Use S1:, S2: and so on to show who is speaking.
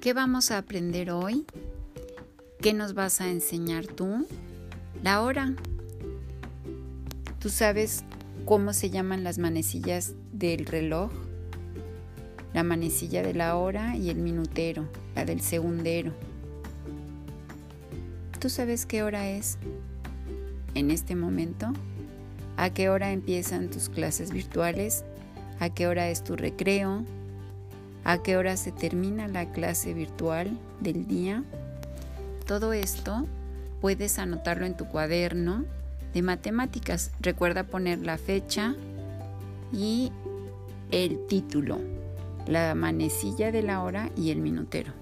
S1: ¿Qué vamos a aprender hoy? ¿Qué nos vas a enseñar tú? La hora. ¿Tú sabes cómo se llaman las manecillas del reloj? La manecilla de la hora y el minutero, la del segundero. ¿Tú sabes qué hora es en este momento? ¿A qué hora empiezan tus clases virtuales? ¿A qué hora es tu recreo? A qué hora se termina la clase virtual del día. Todo esto puedes anotarlo en tu cuaderno de matemáticas. Recuerda poner la fecha y el título, la manecilla de la hora y el minutero.